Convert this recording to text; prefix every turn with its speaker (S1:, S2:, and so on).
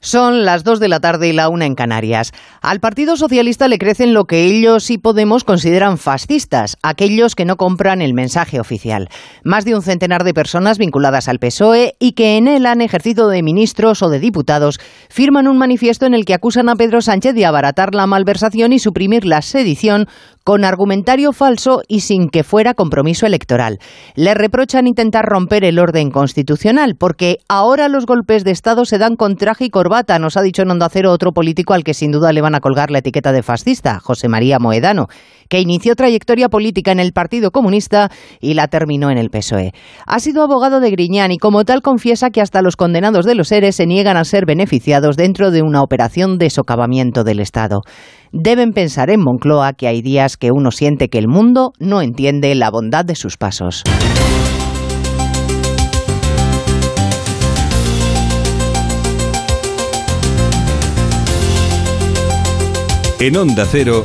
S1: Son las 2 de la tarde y la una en Canarias. Al Partido Socialista le crecen lo que ellos y Podemos consideran fascistas, aquellos que no compran el mensaje oficial. Más de un centenar de personas vinculadas al PSOE y que en él han ejercido de ministros o de diputados firman un manifiesto en el que acusan a Pedro Sánchez de abaratar la malversación y suprimir la sedición con argumentario falso y sin que fuera compromiso electoral. Le reprochan intentar romper el orden constitucional porque ahora los golpes de Estado se dan con traje y corbata, nos ha dicho en Onda otro político al que sin duda le van a colgar la etiqueta de fascista, José María Moedano, que inició trayectoria política en el Partido Comunista y la terminó en el PSOE. Ha sido abogado de Griñán y como tal confiesa que hasta los condenados de los seres se niegan a ser beneficiados dentro de una operación de socavamiento del Estado. Deben pensar en Moncloa que hay días que uno siente que el mundo no entiende la bondad de sus pasos.
S2: En Onda Cero,